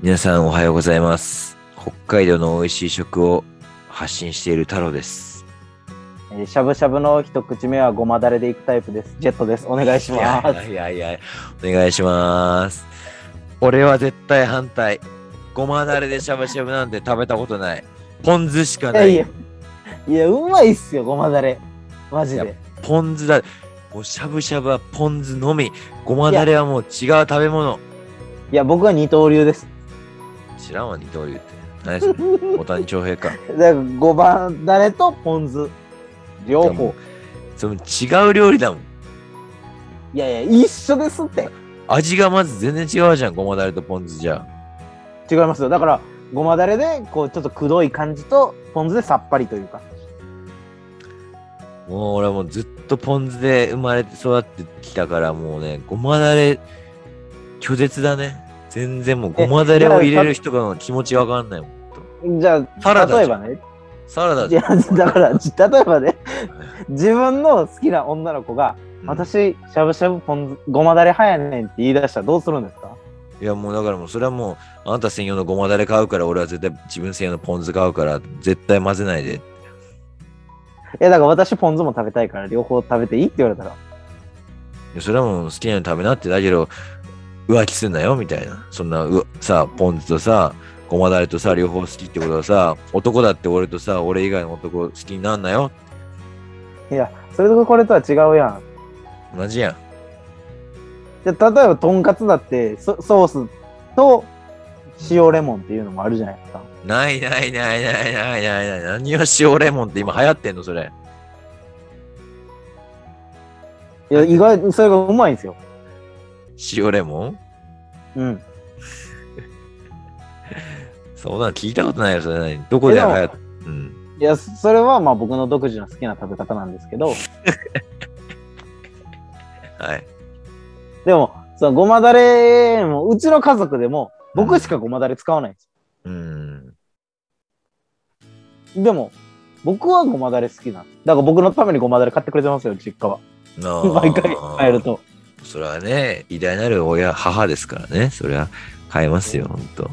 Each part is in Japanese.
皆さんおはようございます。北海道の美味しい食を発信している太郎です。えーしゃぶしゃぶの一口目はごまだれでいくタイプです。ジェットです。お願いしいやます。いやいやいや、お願いします。俺は絶対反対。ごまだれでしゃぶしゃぶなんて食べたことない。ポン酢しかない。いやいや、いや、うまいっすよ、ごまだれ。マジいで。ポン酢だ。もうしゃぶしゃぶはポン酢のみ。ごまだれはもう違う食べ物。いや、僕は二刀流です。知らんわ、二刀流って。何それ大谷翔平か。だからごまだれとポン酢？両方。その違う料理だもん。いやいや、一緒ですって。味がまず全然違うじゃん、ごまだれとポン酢じゃ。違いますよ。だから、ごまだれで、こう、ちょっとくどい感じと、ポン酢でさっぱりというか。もう俺はもうずっとポン酢で生まれて育ってきたからもうね、ごまだれ拒絶だね。全然もうごまだれを入れる人の気持ちわかんないもん。じゃあ、サラダ例えばね。サラダいや、ん。だから、例えばね、自分の好きな女の子が、うん私、しゃぶしゃぶポン酢、ごまだれ派やねんって言い出したらどうするんですか？いやもうだからもうそれはもうあなた専用のごまだれ買うから俺は絶対自分専用のポン酢買うから絶対混ぜないで。いや、だから私ポン酢も食べたいから両方食べていいって言われたら。いやそれはもう好きなの食べなってだけど浮気すんなよみたいな。そんなうさ、ポン酢とさ、ごまだれとさ、両方好きってことはさ、男だって俺とさ、俺以外の男好きになんなよ。いや、それとこれとは違うやん。同じやん。で例えば、とんかつだってソ、ソースと塩レモンっていうのもあるじゃないですか。ないないないないないないない。何を塩レモンって今流行ってんのそれ。いや、意外にそれがうまいんですよ。塩レモン？うん。そんなの聞いたことないよ、それ何どこで流行っうん。いや、それはまあ僕の独自の好きな食べ方なんですけど、はい。でも、そのごまだれも、うちの家族でも、僕しかごまだれ使わないんですうん。よ。でも、僕はごまだれ好きなんだから僕のためにごまだれ買ってくれてますよ、実家は。毎回帰る。と。それはね、偉大なる親、母ですからね。それは買えますよ、ほんと。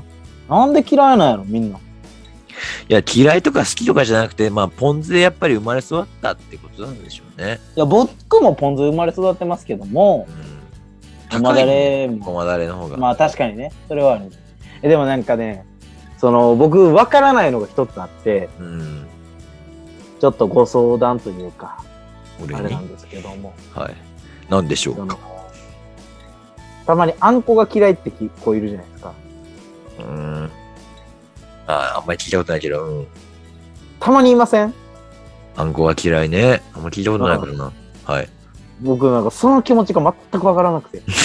なんで嫌いなんやろ、みんな？いや、嫌いとか好きとかじゃなくて、まあ、ポン酢でやっぱり生まれ育ったってことなんでしょうね。いや、僕もポン酢生まれ育ってますけどもう、ん。ごまだれもんごまだれの方が。まあ確かにね、それはある。えでもなんかね、その僕分からないのが一つあって、うん。ちょっとご相談というか、あれなんですけども、はい。なんでしょそうのか。たまにあんこが嫌いって子いるじゃないですか。うん。ああんまり聞いたことないけど、うん。たまにいません？あんこは嫌いね。あんま聞いたことないからな。はい。僕なんかその気持ちが全く分からなくて。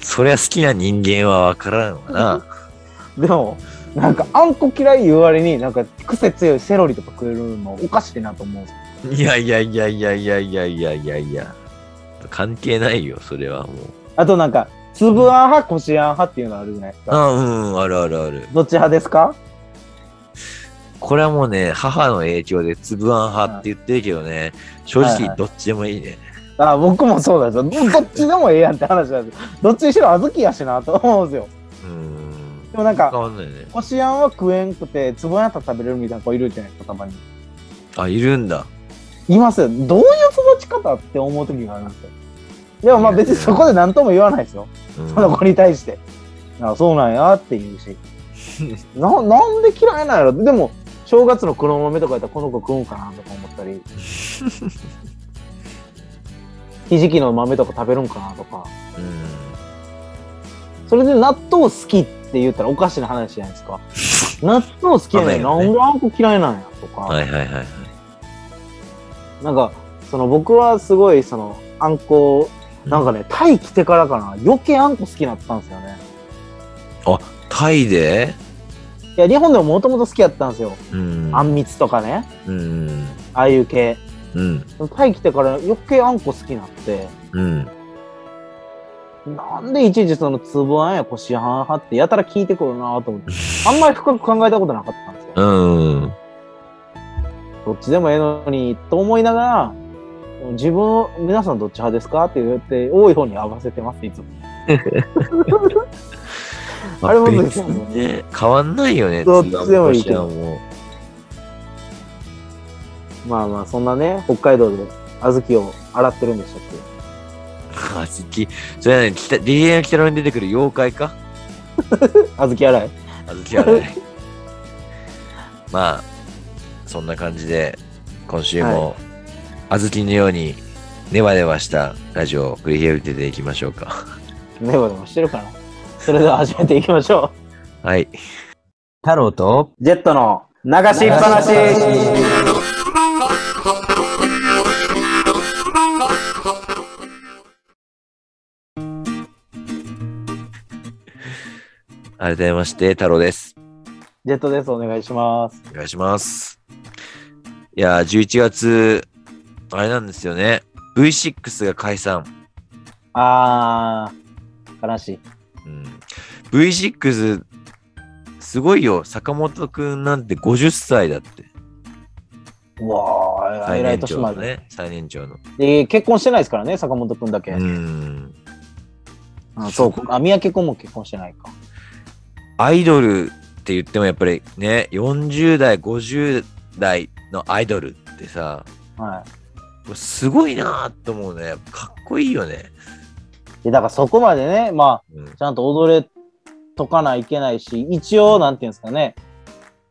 そりゃ好きな人間はわからんわな。でも、なんかあんこ嫌い言う割になんか癖強いセロリとか食えるのおかしいなと思うんですよ。いやいやいやいやいやいやいやいやいや。関係ないよ、それはもう。あとなんか、粒あん派、こしあん派っていうのあるじゃないですか。あうん、あるあるある。どっち派ですか？これはもうね、母の影響でつぶあん派って言ってるけどね、正はいはい直どっちでもいいね。あ僕もそうなんですよ。どどっちでもええやんって話なんですよ。どっちにしろ小豆やしなと思うんですよ。うん。でもなんか変わんないね。こしあんは食えんくて、つぶあんやったら食べれるみたいな子いるじゃないですか、たまに。あ、いるんだ。いますよ。どういう育ち方って思う時があるんですよ。でもまあ別にそこで何とも言わないですよ。うんその子に対して。あそうなんやって言うし。な、なんで嫌いなんやろ？でも、正月の黒豆とかやったらこの子食うんかなとか思ったり。ひじきの豆とか食べるんかなとか。うん。それで納豆好きって言ったらおかしな話じゃないですか。納豆好きやねん。なんであんこ嫌いなんやとか。はいはいはいはい。なんか、その僕はすごいその、あんこ、なんかね、タイ来てからかな、余計あんこ好きになったんですよね。タイで？いや、日本でももともと好きやったんですよ。うん。あんみつとかね、うん。ああいう系。うん。タイ来てから余計あんこ好きになって、うん。なんでいちいちそのつぶあんやこしあん派ってやたら聞いてくるなと思って、あんまり深く考えたことなかったんですよ。うん。どっちでもええのに、と思いながら、自分、皆さんどっち派ですか？って言って、多い方に合わせてます、いつも。あれも別にね、変わんないよね。どっちでもいいけどまあまあ、そんなね、北海道で小豆を洗ってるんでしたっう。あずき、それはね、北 DNA の北のに出てくる妖怪か？け小豆洗いあずきはね。まあ、そんな感じで、今週も、あずきのように、ネバネバしたラジオを繰り広げていきましょうか。ネバネバしてるかな？それでは始めていきましょはい。太郎と？う。ジェットの流しっぱなし改めまして、太郎です。ジェットです。お願いします。お願いします。いやー、11月、あれなんですよね。V6 が解散。あー、悲しい。うん、V6、すごいよ。坂本くんなんて50歳だって。うわー、え最らい年長の年まで。ね。最年長の。で、結婚してないですからね、坂本くんだけ。うん。あそうか。あ、三宅くんも結婚してないか。アイドルって言ってもやっぱりね、40代、50代のアイドルってさ、はい。すごいなーと思うね。かっこいいよね。で、だからそこまでね、まうんあ、ちゃんと踊れとかないけないし、一応、なんていうんですかね、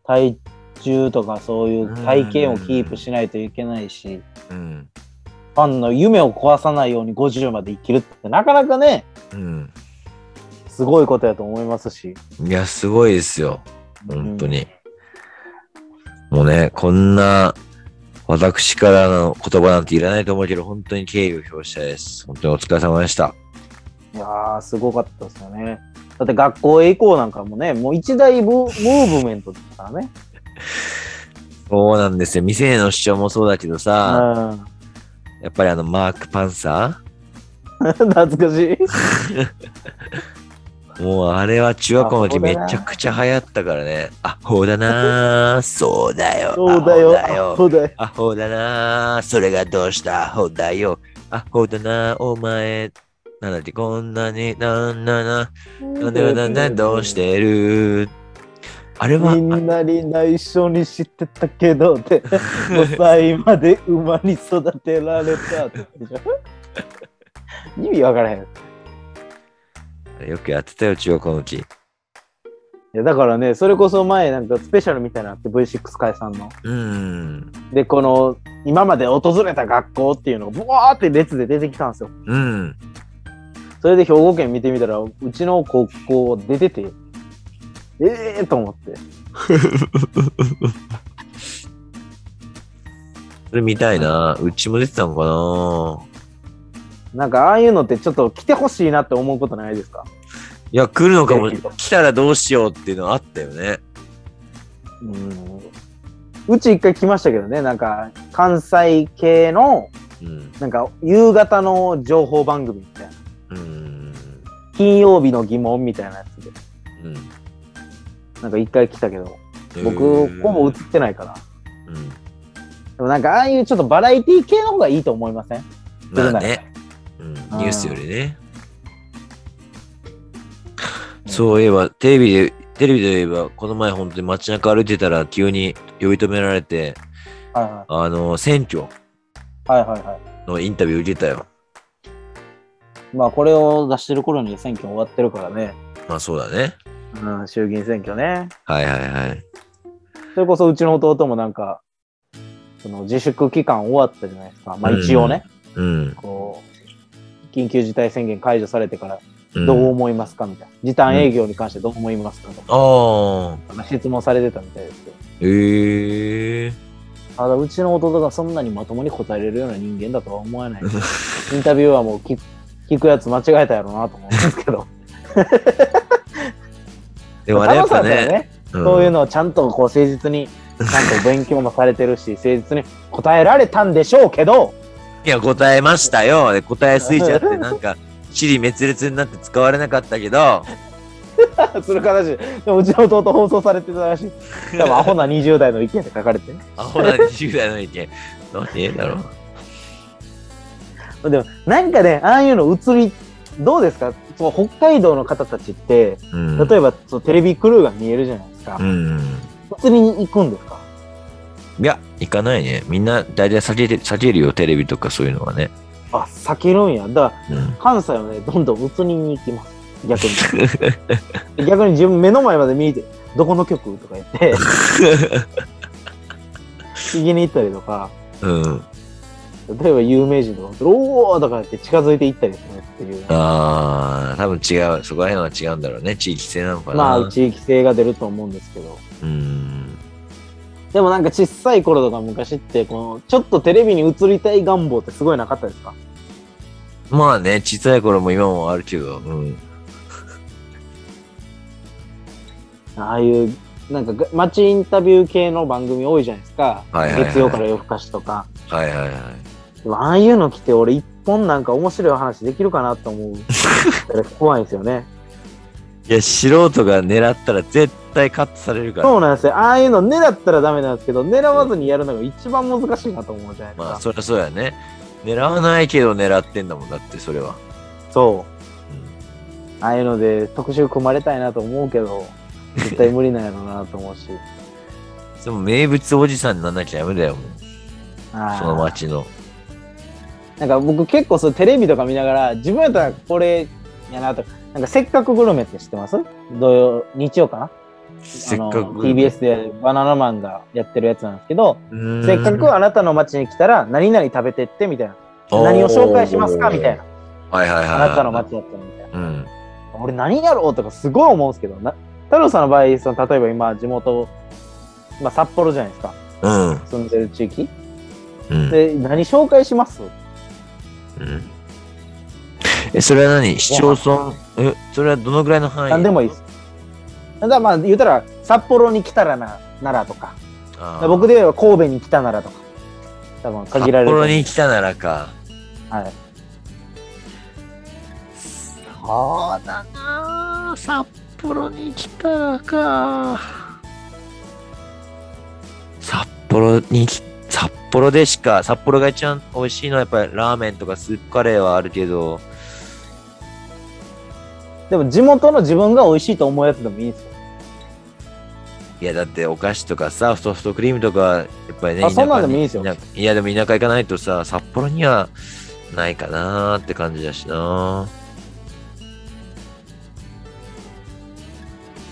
体重とかそういう体型をキープしないといけないし、うん。ファンの夢を壊さないように50まで生きるってなかなかね、うん。すごいことやと思いますし。いや、すごいですよ。本当に。もうね、こんな、私からの言葉なんていらないと思うけど、本当に敬意を表したいです。本当にお疲れ様でした。いやー、すごかったですよね。だって学校へ行こうなんかもね、もう一大ムムーブメントですからね。そうなんですよ。店への主張もそうだけどうさ、ん。やっぱりあの、マーク・パンサ 懐かしい。ーもうあれは中学校の時めちゃくちゃ流行ったからね。アホだなー。そうだよ。そうだよ。そうだよ。アホだなー。それがどうした？アホだよ。アホだなー。お前。なんだってこんなに、なんなな。なんでなんでどうしてる？あれは、みんなに内緒に知ってたけどって 5歳まで馬に育てられた 意味わからへん。よくやってたよ、中学校の時。やだからね、それこそ前なんかスペシャルみたいなのあって V6 解散の。うーん。で、この今まで訪れた学校っていうのがブワーって列で出てきたんですよ。うん。それで兵庫県見てみたら、うちの高校出てて、ええー、と思って。それ見たいな。うちも出てたのかな。なんかああいうのってちょっと来てほしいなって思うことないですか？いや、来るのかも。来たらどうしようっていうのあったよね。うん。うち一回来ましたけどね、なんか関西系のうん。なんか夕方の情報番組みたいな。うん。金曜日の疑問みたいなやつで。うん。なんか一回来たけど、僕うんほぼ映ってないから。うん。でもなんかああいうちょっとバラエティ系の方がいいと思いません？まあね。うん。ニュースよりね。そういえば、テレビで、テレビで言えば、この前本当に街中歩いてたら急に呼び止められて、はいはあの、選挙い。はいはいはい。のインタビュー受けたよ。まあこれを出してる頃に選挙終わってるからね。まあそうだね。うん、衆議院選挙ね。はいはいはい。それこそうちの弟もなんか、その自粛期間終わったじゃないですか。まあ一応ね、うん。こう、緊急事態宣言解除されてからうんどう思いますか？みたいな。時短営業に関してどう思いますか？とか、ああ。なんか質問されてたみたいですけど。ええただうちの弟がそんなにまともに答えれるような人間だとは思わない。インタビューはもう聞聞くやつ間違えたやろうなと思うんですけど。でもあれやっぱ楽しかったよね、んそういうのをちゃんとこう誠実に、ちゃんと勉強もされてるし、誠実に答えられたんでしょうけど、いや、答えましたよ。で答えすぎちゃって、なんか、尻滅裂になって使われなかったけど、する形で、でもうちの弟放送されてたらしい。多分アホな20代の意見で書かれてね。アホな20代の意見、何ええだろう。でもなんかね、ああいうの映り、どうですか？ちこう北海道の方たちって、うん。例えばそうテレビクルーが見えるじゃないですかう。ん。普通に行くんですか？いや、行かないね。みんな大体避けて、避けるよ、テレビとかそういうのはね。あ、避けるんや。だから、うん。関西はね、どんどん移りに行きます。逆に。逆に自分目の前まで見に行って、どこの曲とか言って、聞きに行ったりとか、うん。例えば有名人とか、おーとか言って近づいて行ったりするっていう。ああ、多分違う。そこら辺は違うんだろうね。地域性なのかな。まあ、地域性が出ると思うんですけど。うん。でもなんか小さい頃とか昔って、この、ちょっとテレビに映りたい願望ってすごいなかったですか？まあね、小さい頃も今もあるけど、うん。ああいう、なんかが街インタビュー系の番組多いじゃないですか。はいはいはい月曜から夜更かしとか。はいはいはい。でもああいうの来て俺一本なんか面白い話できるかなと思う。怖いんですよね。いや、素人が狙ったら絶対カットされるから。そうなんですよ。ああいうの狙ったらダメなんですけど、狙わずにやるのが一番難しいなと思うじゃないですか。まあ、そりゃそうやね。狙わないけど狙ってんだもんだって、それは。そう。ああいうので特集組まれたいなと思うけど、絶対無理なんやろうなと思うし。でも名物おじさんにならなきゃダメだよ、もう。その街の。なんか僕結構そうテレビとか見ながら、自分やったらこれやなとか、なんかせっかくグルメって知ってます？土曜、日曜かな？せっかく。TBS でバナナマンがやってるやつなんですけど、せっかくあなたの街に来たら何々食べてってみたいな。何を紹介しますかみたいな。。はいはいはい。あなたの街やったらみたいな。うん。俺何やろうとかすごい思うんですけど、な太郎さんの場合、その例えば今地元、まあ、札幌じゃないですか。うん。住んでる地域。うん。で、何紹介します？うんえ、それは何？市町村、え、それはどのぐらいの範囲？何でもいいです。だからまあ言うたら、札幌に来たらな、ならとか。あー僕で言えば神戸に来たならとか。多分限られると思う。札幌に来たならか。はい。そうだな札幌に来たらか。札幌にき、札幌でしか、札幌が一番美味しいのはやっぱりラーメンとかスープカレーはあるけど、でも地元の自分が美味しいと思うやつでもいいんですよ。いやだってお菓子とかさ、ソフトクリームとか、やっぱりね、あそんなんでもにいいですよ田いやでも田舎行かないとさ、札幌にはないかなーって感じだしな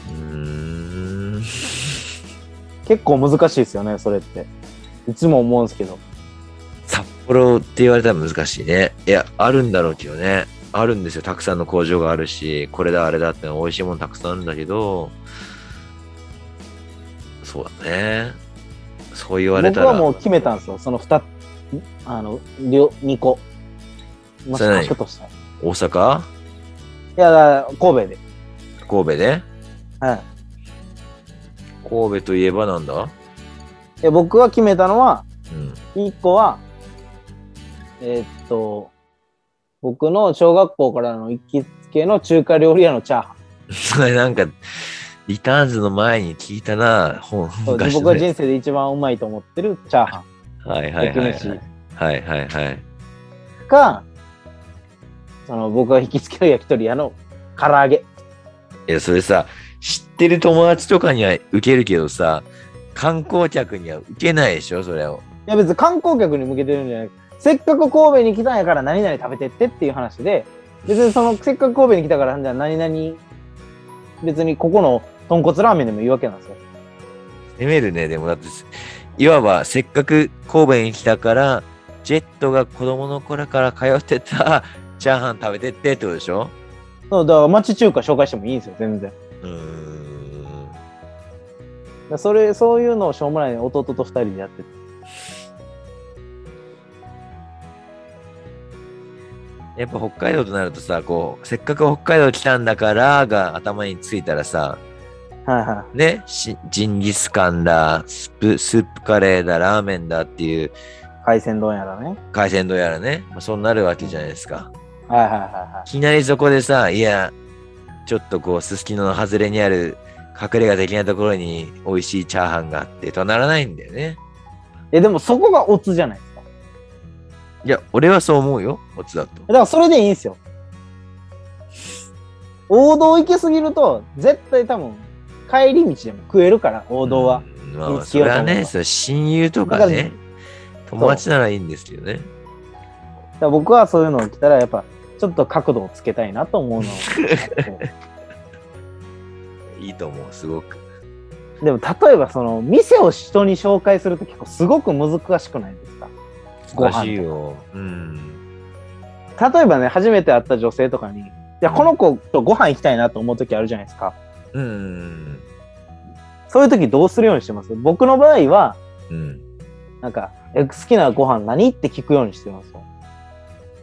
うーん。結構難しいですよね、それって。いつも思うんですけど。札幌って言われたら難しいね。いや、あるんだろうけどね。あるんですよ。たくさんの工場があるし、これだ、あれだっての美味しいものたくさんあるんだけど、そうだね。そう言われたら。僕はもう決めたんですよ。その2、あの、両2個。もしそれ何かとしたら。い大阪？や、だから神戸で。神戸で？はい。神戸といえばなんだ？で僕は決めたのは、うん。1個は、えーっと、僕の小学校からの行きつけの中華料理屋のチャーハン。そ れなんか、リターンズの前に聞いたな、本、そ僕が人生で一番うまいと思ってるチャーハつはいン。はいはい、はい。はいはいはい。か、その僕が行きつけの焼き鳥屋の唐揚げ。いや、それさ、知ってる友達とかには受けるけどさ、観光客には受けないでしょ、それを。いや別に観光客に向けてるんじゃない。せっかく神戸に来たんやから何々食べてってっていう話で、別にそのせっかく神戸に来たからじゃあ何々、別にここの豚骨ラーメンでもいいわけなんですよ。攻めるね、でもだって、いわばせっかく神戸に来たから、ジェットが子供の頃から通ってたチャーハン食べてってってことでしょ？そうだから町中華紹介してもいいんですよ、全然。うーん。それ、そういうのをしょうもない弟と二人でやってて。やっぱ北海道となるとさ、こう、せっかく北海道来たんだからが頭についたらさ、はいはね、しジンギスカンだ、スープ、スープカレーだ、ラーメンだっていうい。海鮮丼やらね。海鮮丼やらね、まあ、そうなるわけじゃないですか。はいはいはいはいきなりそこでさ、いや、ちょっとこう、すすきのの外れにある隠れ家的なところに美味しいチャーハンがあってとはならないんだよね。い。え、でもそこがオツじゃない？いや、俺はそう思うよ、オツだと。だからそれでいいんですよ。王道行きすぎると、絶対多分、帰り道でも食えるから、王道は。うん。まあそれはね、それ親友とかね、友達ならいいんですけどね。だ僕はそういうのを来たら、やっぱ、ちょっと角度をつけたいなと思うのを。いいと思う、すごく。でも、例えば、その、店を人に紹介すると結構すごく難しくないですか？ご飯よ。うん。例えばね、初めて会った女性とかに、いや、この子とご飯行きたいなと思う時あるじゃないですか。うん。そういう時どうするようにしてます？僕の場合は、うん。なんか、え好きなご飯何？って聞くようにしてますよ。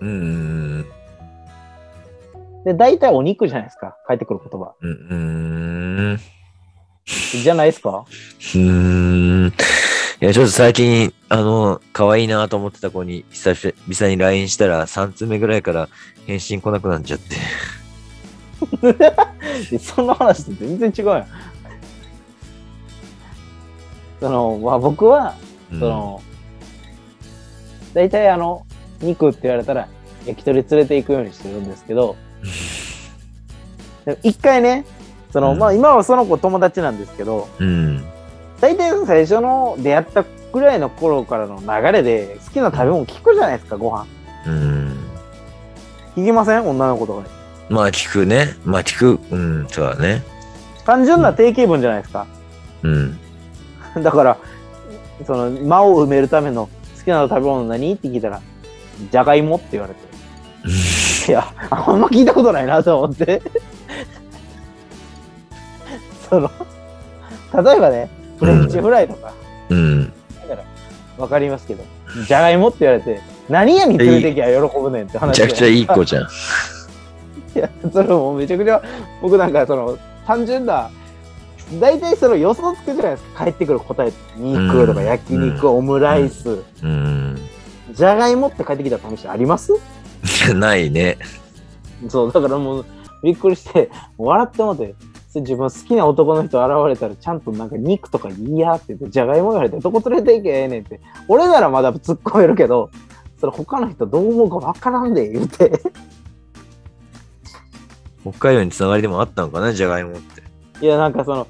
うん。で、大体お肉じゃないですか。返ってくる言葉。うん。うん。じゃないですか？うん。いや、ちょっと最近、あの、可愛いなと思ってた子に、久々に LINE したら、3通目ぐらいから返信来なくなっちゃって。で そんな話と全然違うやん。その、まあ、僕は、うんその、大体あの、肉って言われたら、焼き鳥連れて行くようにしてるんですけど、一回ね、その、うんまあ今はその子友達なんですけど、うん。大体最初の出会ったぐらいの頃からの流れで好きな食べ物聞くじゃないですか、ご飯。うん。聞きません？女の子とかに。まあ聞くね。まあ聞く。うん、そうだね。単純な定型文じゃないですか。うん。だから、その間を埋めるための好きな食べ物何？って聞いたら、じゃがいもって言われて。いや、あんま聞いたことないなと思って。その、例えばね、フレンチフライとか、うん。わかりますけど、じゃがいもって言われて、何やに連れてきゃ喜ぶねんってめ話ちゃくちゃいい子じゃん。いや、それもうめちゃくちゃ、僕なんかその、単純な、大体その予想つくじゃないですか、帰ってくる答え。肉とかうん焼肉、オムライス、うん。じゃがいもって帰ってきた試しあります？ないね。そう、だからもう、びっくりして、笑って思って、自分好きな男の人現れたら、ちゃんとなんか肉とかいいやって言って、じゃがいも言われて、どこ連れて行けええねんって。俺ならまだ突っ込めるけど、それ他の人どう思うかわからんで、言うて。北海道につながりでもあったのかな、じゃがいもって。いや、なんかその、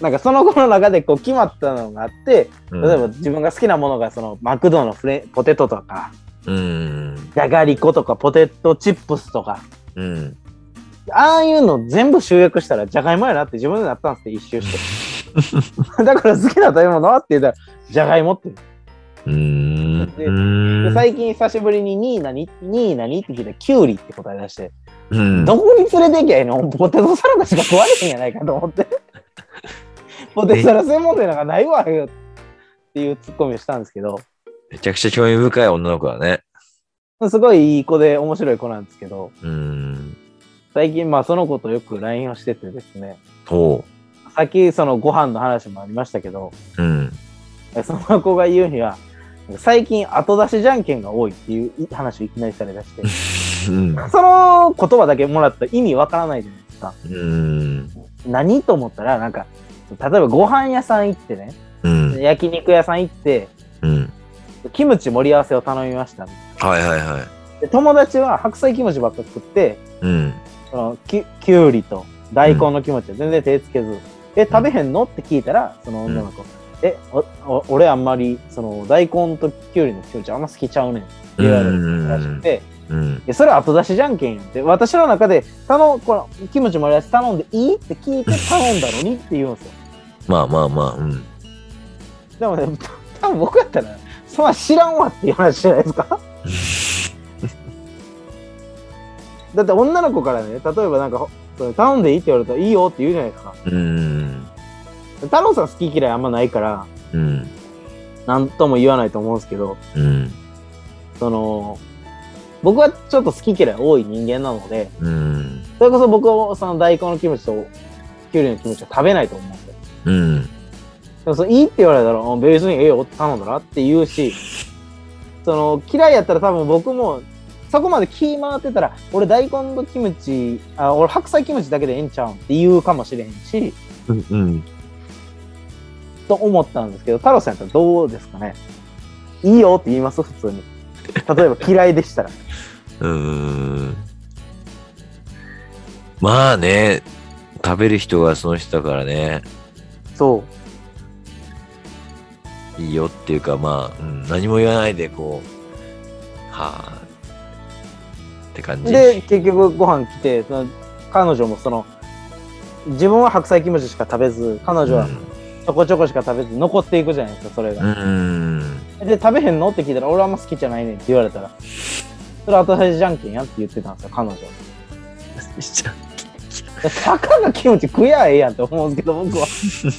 なんかその子の中でこう決まったのがあって、うん例えば自分が好きなものがそのマクドのフレポテトとか、うん。じゃがりことかポテトチップスとか、うん。ああいうの全部集約したらじゃがいもやなって自分でなったんですって一周して。だから好きな食べ物はって言ったらじゃがいもって。で最近久しぶりに2位何 ?2 位何って聞いたらキュウリって答え出して、うん。どこに連れて行きゃいいの？ポテトサラダしか食われへんやないかと思って。ポテトサラダ専門店なんかないわよっていうツッコミをしたんですけど、めちゃくちゃ興味深い女の子だね。すごいいい子で面白い子なんですけど、うん。最近まあその子とよく LINE をしててですね、ほさっきそのご飯の話もありましたけど、う。うん。その子が言うには、最近後出しじゃんけんが多いっていう話をいきなりされだして、うん。その言葉だけもらったら意味わからないじゃないですか。うん。何と思ったら、なんか、例えばご飯屋さん行ってね、うん。焼肉屋さん行って、うん。キムチ盛り合わせを頼みました。はいはいはい。で友達は白菜キムチばっか食って、うん。そのききゅうりと大根のキムチは全然手つけず、え、食べへんの？って聞いたら、その女の子、えおお、俺あんまり、その大根ときゅうりのキムチあんま好きちゃうねんって言われるらしくて、うん。えそれ後出しじゃんけんやんって、私の中で、頼このキムチ盛り合わせ頼んでいい？って聞いて頼んだのにって言うんですよ。まあまあまあ、うん。でもね、多分僕やったら、そんな知らんわっていう話じゃないですか。だって女の子からね、例えばなんか、頼んでいいって言われたらいいよって言うじゃないですか。うん。太郎さん好き嫌いあんまないから、うん。なんとも言わないと思うんですけど、うん。その、僕はちょっと好き嫌い多い人間なので、うん。それこそ僕はその大根のキムチときゅうりのキムチは食べないと思うんですよ。うん。でもそのいいって言われたら、あ別にええよって頼んだらって言うし、その嫌いやったら多分僕もそこまで気回ってたら、俺大根とキムチ、あ俺白菜キムチだけでええんちゃうんって言うかもしれへんし、うん。と思ったんですけど、太郎さんやったらどうですかねいいよって言います普通に。例えば嫌いでしたら。うん。まあね、食べる人がその人だからね、そう。いいよっていうか、まあ、うん、何も言わないで、こう、はあ、って感じ。で、結局ご飯来て、その彼女もその、自分は白菜キムチしか食べず、彼女はちょこちょこしか食べず、残っていくじゃないですか、それうん。が。うん。で、食べへんのって聞いたら、俺はあんま好きじゃないねんって言われたら、それ後出しじゃんけんやって言ってたんですよ、彼女。たかがキムチ食やええやんって思うんですけど、僕は。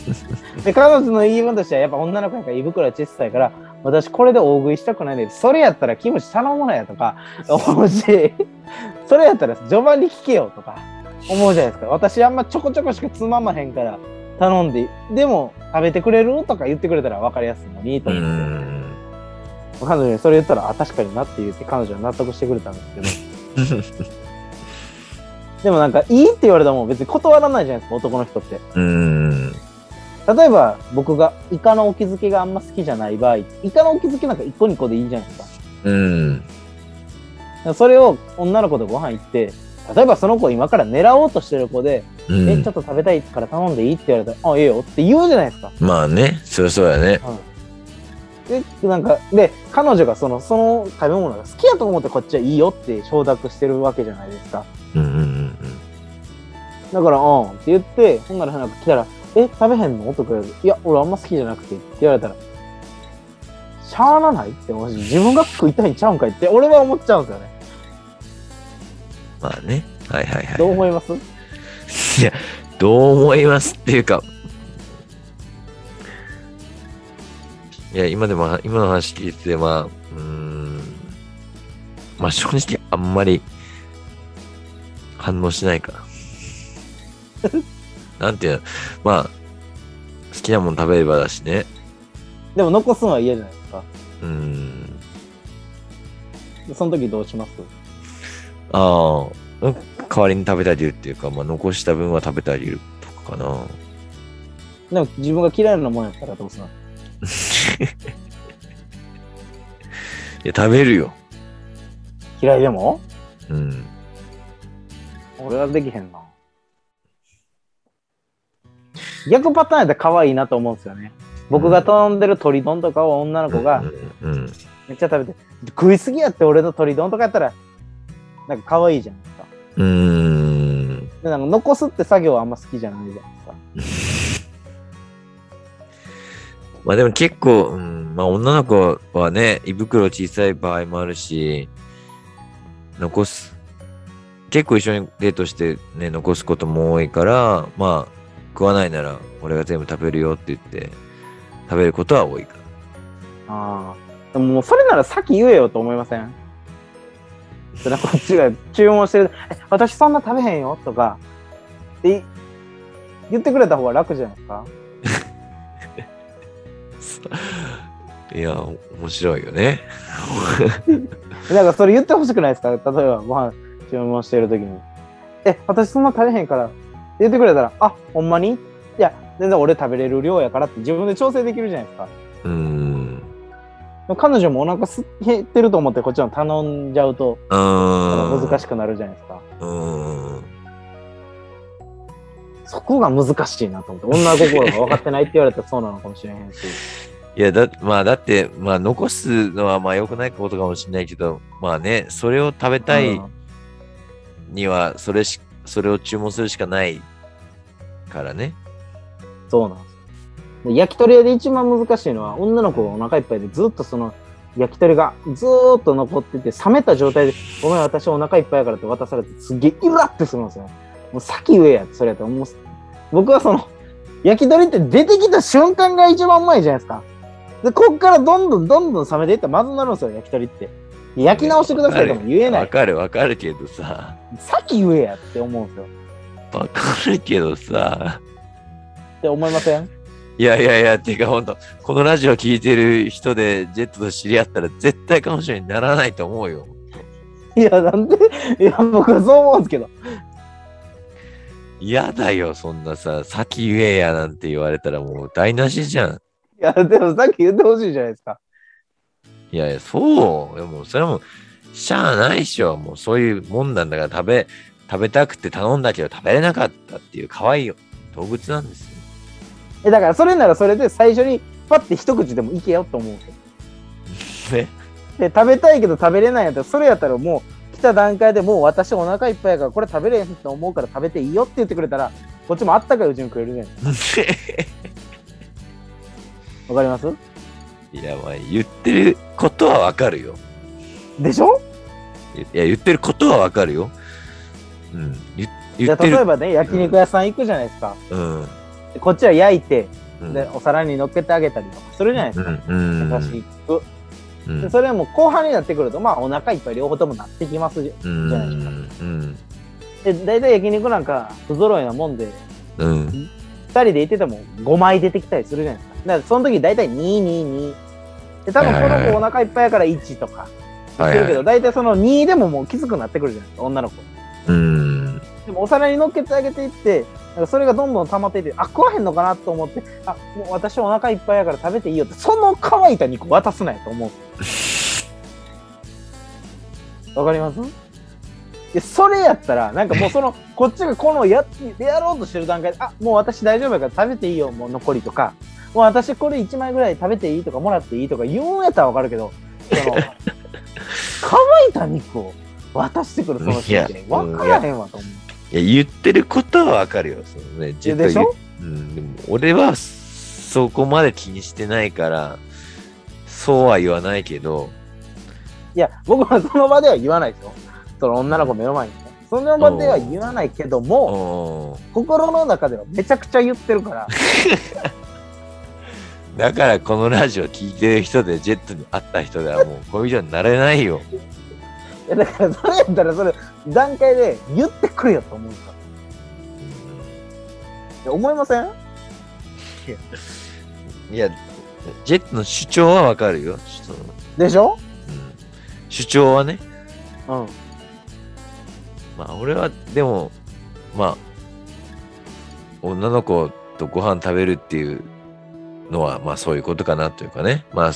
で、彼女の言い分としては、やっぱ女の子やから胃袋は小さいから、私これで大食いしたくないねんそれやったらキムチ頼むなやとか思うし、それやったら序盤に聞けよとか思うじゃないですか。私あんまちょこちょこしかつままへんから頼んで、でも食べてくれるとか言ってくれたら分かりやすいのにとう思って。ん。彼女にそれ言ったら、あ、確かになって言って彼女は納得してくれたんですけど。でもなんか、いいって言われたらもう別に断らないじゃないですか、男の人って。うん。例えば、僕がイカのお気づきがあんま好きじゃない場合、イカのお気づきなんか1個2個でいいじゃないですか。うん。それを女の子とご飯行って、例えばその子今から狙おうとしてる子で、うんえ、ちょっと食べたいから頼んでいい？って言われたら、あ、ええよって言うじゃないですか。まあね、そりゃそうやね。で、なんか、で、彼女がその、その食べ物が好きやと思ってこっちはいいよって承諾してるわけじゃないですか。うんうんうんだから、うんって言って、ほんならなんか来たら、え、食べへんの？とか言われて、いや、俺あんま好きじゃなくてって言われたら、しゃあなない？って思うし、自分が食いたいんちゃうんかい？って、俺は思っちゃうんですよね。まあね。はいはいはい。どう思います？いや、どう思いますっていうか、いや、今でも、今の話聞いてて、まあ、うーん、まあ正直あんまり反応しないかな。なんていうの、まあ、好きなもの食べればだしね。でも残すのは嫌じゃないですか。うーん、でその時どうします？ああ、うん代わりに食べてあげるっていうか、まあ残した分は食べてあげるとかかな。でも自分が嫌いなもんやったらどうするの？いや、食べるよ。嫌いでも？うん。俺はできへんな。逆パターンやったら可愛いなと思うんですよね。僕が頼んでる鶏丼とかを女の子が。めっちゃ食べて、食いすぎやって俺の鶏丼とかやったら、なんか可愛いじゃないですか。うーん。で、なんか残すって作業はあんま好きじゃないじゃないですか。まあでも結構、うん、まあ女の子はね、胃袋小さい場合もあるし、残す。結構一緒にデートしてね、残すことも多いから、まあ、食わないなら俺が全部食べるよって言って、食べることは多いかああ。でももうそれなら先言えよと思いません？それこっちが注文してる、え、私そんな食べへんよとか、って言ってくれた方が楽じゃないですか？ら。いや、面白いよね。なんかそれ言ってほしくないですか？例えばご飯注文してるときに。え、私そんな食べへんから。言ってくれたら、あ、ほんまに？いや、全然俺食べれる量やからって自分で調整できるじゃないですか。うーん。彼女もお腹す減ってると思ってこっちの頼んじゃうとうーん。難しくなるじゃないですか。うーん。そこが難しいなと思って、女心が分かってないって言われたらそうなのかもしれへんし。いや、だ、まあだって、まあ残すのはまあ良くないことかもしれないけど、まあね、それを食べたいうんには、それし、それを注文するしかないからね。そうなんですよ。で焼き鳥屋で一番難しいのは、女の子がお腹いっぱいでずっとその焼き鳥がずーっと残ってて、冷めた状態で、ごめん、私お腹いっぱいやからって渡されて、すっげえイラってするんですよ。もう先言えやって、それやったら、もう、僕はその、焼き鳥って出てきた瞬間が一番うまいじゃないですか。で、こっからどんどんどんどん冷めていったらまずなるんですよ、焼き鳥って。焼き直してくださいとも言えない。わかるわかるけどさ、先言えやって思うんですよ。わかるけどさ、って思いません？いやいやいや、てかほんと、このラジオ聞いてる人でジェットと知り合ったら絶対彼女にならないと思うよ。いや、なんで？いや、僕はそう思うんですけど。嫌だよ、そんなさ、先言えやなんて言われたらもう台無しじゃん。いや、でもさっき言ってほしいじゃないですか。いやいや、そう。でも、それはもう、しゃあないっしょ。もうそういうもんなんだから食べ、食べたくて頼んだけど食べれなかったっていう可愛い動物なんですよ。え、だからそれならそれで最初にパッて一口でもいけよと思うけど。ね。で、食べたいけど食べれないんやったら、それやったらもう来た段階でもう私お腹いっぱいやからこれ食べれへんと思うから食べていいよって言ってくれたら、こっちもあったかいうちに食えるじゃないわかります？いや、まあ言ってることはわかるよ。でしょ？いや、言ってることはわかるよ。うん。言じ。ゃあ例えばね、焼肉屋さん行くじゃないですか。うん。でこっちは焼いて、うん。で、お皿に乗っけてあげたりとかするじゃないですか。うん。うん。優しく。うんでそれはもう後半になってくると、まあお腹いっぱい両方ともなってきますじゃないですかうん。で、大体焼肉なんか不揃いなもんで、うん。2人で行ってても5枚出てきたりするじゃないですか。だからその時大体2、2、2。で、多分この子お腹いっぱいやから1とか言ってるけど、大体その2でももうきつくなってくるじゃないですか、女の子。うん。でもお皿に乗っけてあげていって、なんかそれがどんどん溜まっていって、あ、食わへんのかなと思って、あ、もう私お腹いっぱいやから食べていいよって、その乾いた肉渡すなよと思う。わかります？で、それやったら、なんかもうその、こっちがこのや、やろうとしてる段階で、あ、もう私大丈夫やから食べていいよ、もう残りとか、もう私これ1枚ぐらい食べていいとかもらっていいとか言うんやったらわかるけど、その、乾いた肉を渡してくるそのシーンいやわからへんわと思う。いや、言ってることはわかるよ。そのね、でしょ？うん。でも、俺はそこまで気にしてないから、そうは言わないけど、いや、僕はその場では言わないですよ。その女の子目の前にね。その場では言わないけども、うん心の中ではめちゃくちゃ言ってるから。だからこのラジオ聞いてる人でジェットに会った人ではもうこういう人になれないよ。いやだからそれやったらそれ段階で言ってくれよと思うんですよ。いや思いません？いや、ジェットの主張はわかるよ。そのでしょ？うん主張はね。うん。まあ俺はでも、まあ、女の子とご飯食べるっていうのはまあそういうことかなというかね。まあ、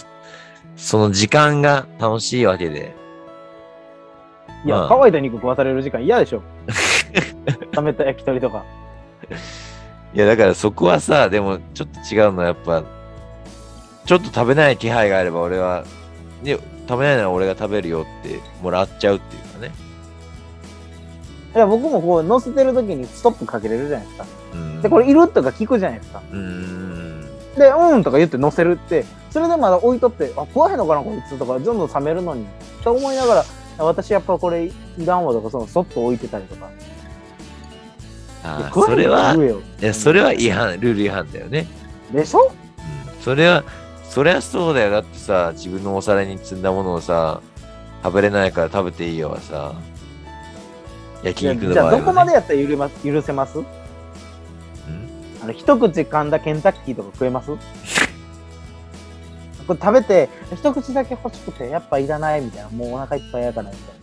その時間が楽しいわけで。いや、まあ乾いた肉食わされる時間嫌でしょ。冷めた焼き鳥とか。いやだからそこはさ、でもちょっと違うのはやっぱ、ちょっと食べない気配があれば俺は、ね、食べないなら俺が食べるよってもらっちゃうっていうかね。いや、僕もこう乗せてる時にストップかけれるじゃないですか。うん。で、これいるとか聞くじゃないですか。うーん。で、うんとか言って乗せるって、それでまだ置いとって、あ、食わへんのかな、こいつとか、どんどん冷めるのに。って思いながら、私やっぱこれいらんわとか、そのそっと置いてたりとか。あ食わへんのーそれは、いや、それは違反、ルール違反だよね。でしょ？うん。それは、そりゃそうだよ。だってさ、自分のお皿に積んだものをさ、食べれないから食べていいよはさ、焼肉の場合は、ね。じゃあどこまでやったら許れます？許せます？うん？あの一口噛んだケンタッキーとか食えます？これ食べて、一口だけ欲しくて、やっぱいらないみたいな。もうお腹いっぱいやからみた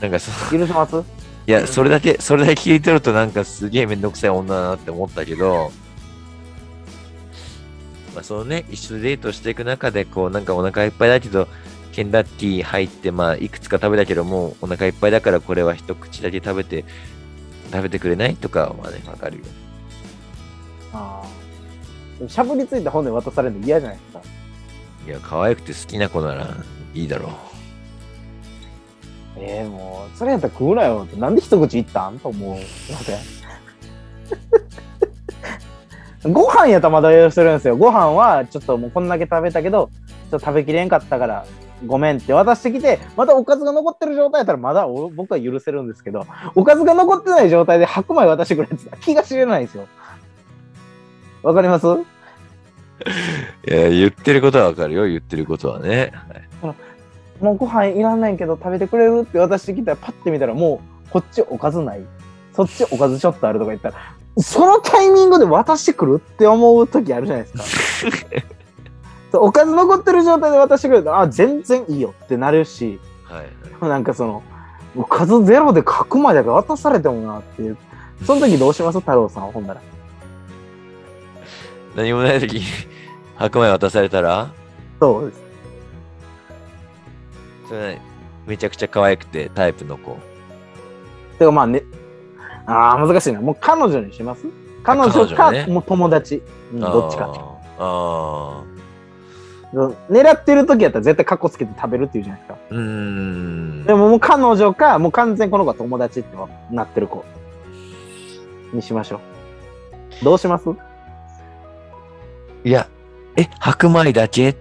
なんかそ、いな。許せます？いや、それだけ、それだけ聞いてるとなんかすげえめんどくさい女だなって思ったけど、まあそのね、一緒にデートしていく中で、こうなんかお腹いっぱいだけど、ケンタッキー入って、まあいくつか食べたけども、お腹いっぱいだからこれは一口だけ食べて、食べてくれないとかはまあね、わかるよ。ああ。でもしゃぶりついた本で渡されるの嫌じゃないですか。いや、可愛くて好きな子ならいいだろう。ええもう、それやったら食うなよって。なんで一口いったんと思う。ご飯やったらまだ許せるんですよ。ご飯はちょっともうこんだけ食べたけど、ちょっと食べきれんかったから、ごめんって渡してきて、またおかずが残ってる状態やったらまだお僕は許せるんですけど、おかずが残ってない状態で白米渡してくれって気が知れないんですよ。わかります？いや、言ってることはわかるよ、言ってることはね。はい。もうご飯いらんねんけど食べてくれるって渡してきたらパッて見たらもうこっちおかずない。そっちおかずちょっとあるとか言ったらそのタイミングで渡してくるって思う時あるじゃないですか。おかず残ってる状態で渡してくれるとあ全然いいよってなるし。はい。なんかそのおかずゼロで角まで渡されてもなっていう。その時どうします？太郎さんほんなら何もないときに白米渡されたら、そうですそれ何めちゃくちゃ可愛くてタイプの子。てかまあね、ああ、難しいな。もう彼女にします？彼女彼か、女ねもう友達。うん、どっちか。ああ。狙ってる時やったら絶対カッコつけて食べるって言うじゃないですか。うーん。でももう彼女か、もう完全にこの子は友達ってなってる子にしましょう。どうします？いや、え、白米だけ？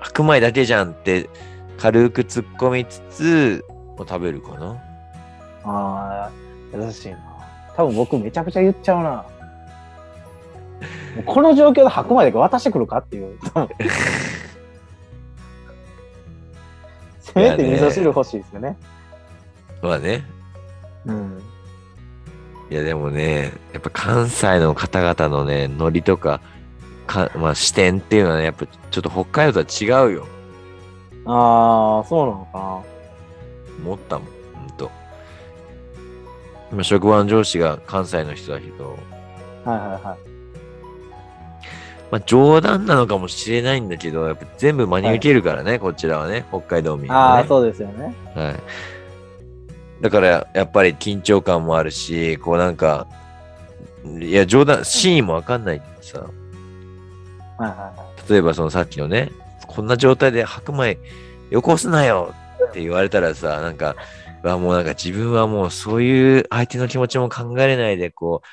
白米だけじゃんって軽く突っ込みつつ、もう食べるかな？ああ、優しいな。多分僕めちゃくちゃ言っちゃうな。この状況で白米だけ渡してくるかっていう。せめて味噌汁欲しいですよね。まあね。うん。いやでもね、やっぱ関西の方々のね、ノリとか、かまあ視点っていうのはね、やっぱちょっと北海道とは違うよ。ああ、そうなのか思ったもん、ほんと。今、職場の上司が関西の人だけど、な。はいはいはい。まあ冗談なのかもしれないんだけど、やっぱ全部真に受けるからね、こちらはね、北海道民あは、あ、ね。そうですよね。はい。だから、やっぱり緊張感もあるし、こうなんか、いや、冗談、真意もわかんないけどさ、はいはいはい。例えばそのさっきのね、こんな状態で白米よこすなよって言われたらさ、なんか、うわもうなんか自分はもうそういう相手の気持ちも考えれないで、こう、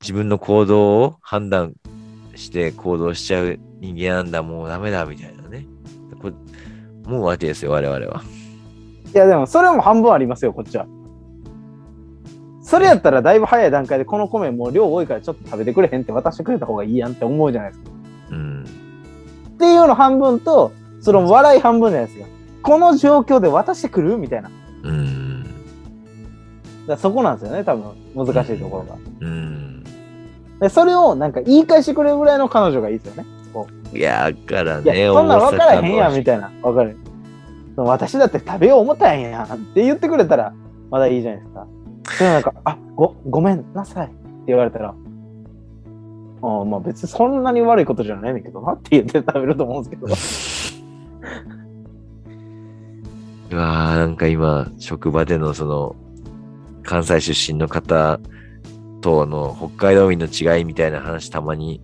自分の行動を判断して行動しちゃう人間なんだ、もうダメだみたいなね。こう思うわけですよ、我々は。いやでもそれも半分ありますよ、こっちは。それやったらだいぶ早い段階でこの米もう量多いからちょっと食べてくれへんって渡してくれた方がいいやんって思うじゃないですか。うん。っていうの半分と、その笑い半分じゃないですか。この状況で渡してくるみたいな。うん。らそこなんですよね、多分難しいところが。うん。でそれをなんか言い返してくれるぐらいの彼女がいいですよね。こいや、だからね、そんなん分からへんやみたいな。分かる。私だって食べよう思ったんやんって言ってくれたらまだいいじゃないですか。それなんか、あごごめんなさいって言われたら、ああまあ別にそんなに悪いことじゃないねんだけどなって言って食べると思うんですけど。う わーなんか今、職場でのその、関西出身の方との北海道民の違いみたいな話たまに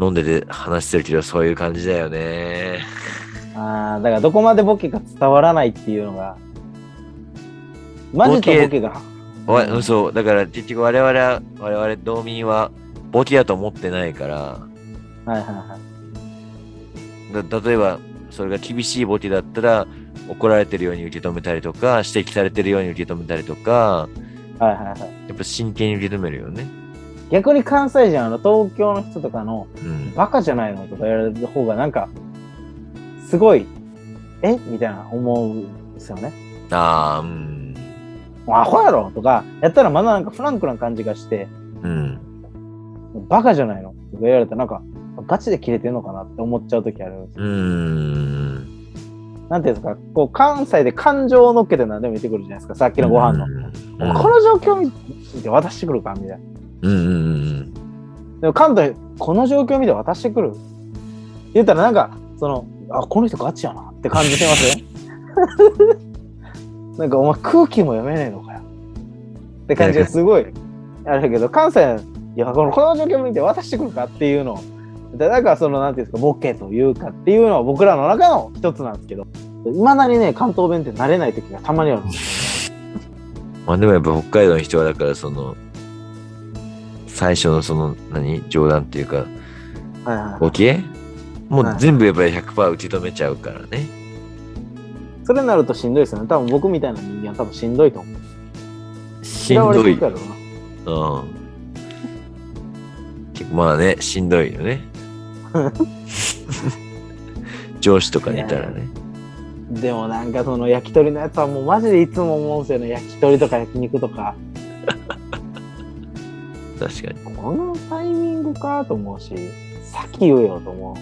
飲んでて話してるけど、そういう感じだよね。ああ、だからどこまでボケが伝わらないっていうのが、マジとボケが。そう、だから結局我々は、我々道民はボケだと思ってないから、はいはいはい。だ例えば、それが厳しいボケだったら、怒られてるように受け止めたりとか、指摘されてるように受け止めたりとか、はいはいはい。やっぱ真剣に受け止めるよね。逆に関西人、あの東京の人とかの、うん。バカじゃないのとか言われる方がなんか、すごい、え？みたいな思うんですよね。ああ、うん。アホやろとか、やったらまだなんかフランクな感じがして、うん。バカじゃないの？とか言われたらなんか、ガチでキレてんのかなって思っちゃう時あるんですよ。うーん。なんていうんですか、こう関西で感情を乗っけて何でも言ってくるじゃないですか、さっきのご飯の。うんこの状況見て渡してくるか？みたいな。うんうんうんでも関東、この状況見て渡してくる？言ったらなんか、その、あ、この人ガチやなって感じしますよ。なんかお前空気も読めねえのかよ。って感じがすごいあるけど、関西、いや、このこの状況見て渡してくるかっていうのを、だからその、なんていうんですか、ボケというかっていうのは僕らの中の一つなんですけど、いまだにね、関東弁って慣れない時がたまにあるんです まあでもやっぱ北海道の人はだからその、最初のその、何？冗談っていうか、はいはいボケ？もはいう全部やっぱり100%受け止めちゃうからね。それになるとしんどいですよね。多分僕みたいな人間は多分しんどいと思う。しんどい。うん。まあね、しんどいよね。上司とかにいたらね。でもなんかその焼き鳥のやつはもうマジでいつも思うんですよね。焼き鳥とか焼肉とか。確かに。このタイミングかと思うし、先言えよと思う。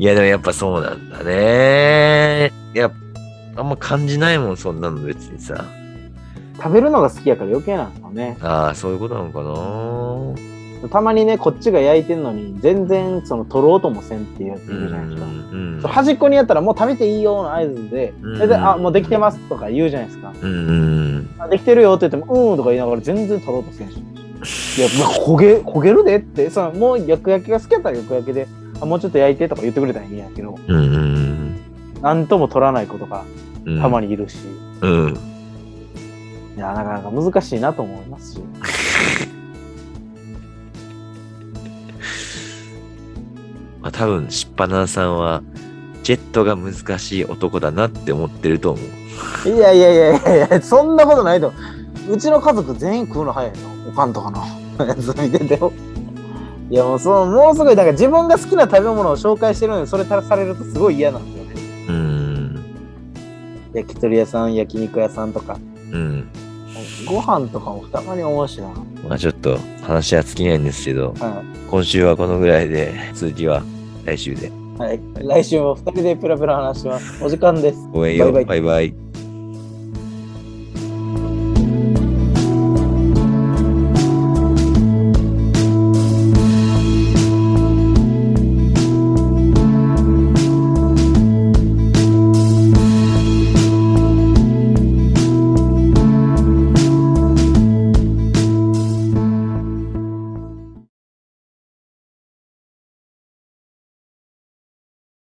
いやでもやっぱそうなんだね。いや、あんま感じないもん、そんなの別にさ。食べるのが好きやから余計なんですよね。ああ、そういうことなのかな。たまにね、こっちが焼いてんのに、全然その取ろうともせんっていうやついるじゃないですか。うん。そう端っこにやったらもう食べていいよの合図で、うんそれで、あ、もうできてますとか言うじゃないですか。うんうん。あできてるよって言っても、うんとか言いながら全然取ろうとせんし。いや、まあ、焦げ、焦げるでって、そのもう焼く焼きが好きやったら焼く焼きで、あもうちょっと焼いてとか言ってくれたらいいんやけど、うんうんなんとも取らない子とかうん。たまにいるし、うん。いや、なかなか難しいなと思いますし。あ多分しっぱなさんはジェットが難しい男だなって思ってると思ういやいやいやいやいや、そんなことないと。うちの家族全員食うの早いよ。おかんとかのやつ見ててよ。いやもうそう、もうすごい、なんか自分が好きな食べ物を紹介してるのにそれされるとすごい嫌なんですよね。うん焼き鳥屋さん、焼肉屋さんとか。うんご飯とかもたまに思うしな。まあちょっと話は尽きないんですけどは今週はこのぐらいで続きは来週でい。はい。来週も二人でペラペラ話します。お時間です。ごめんよバイバイバイバイ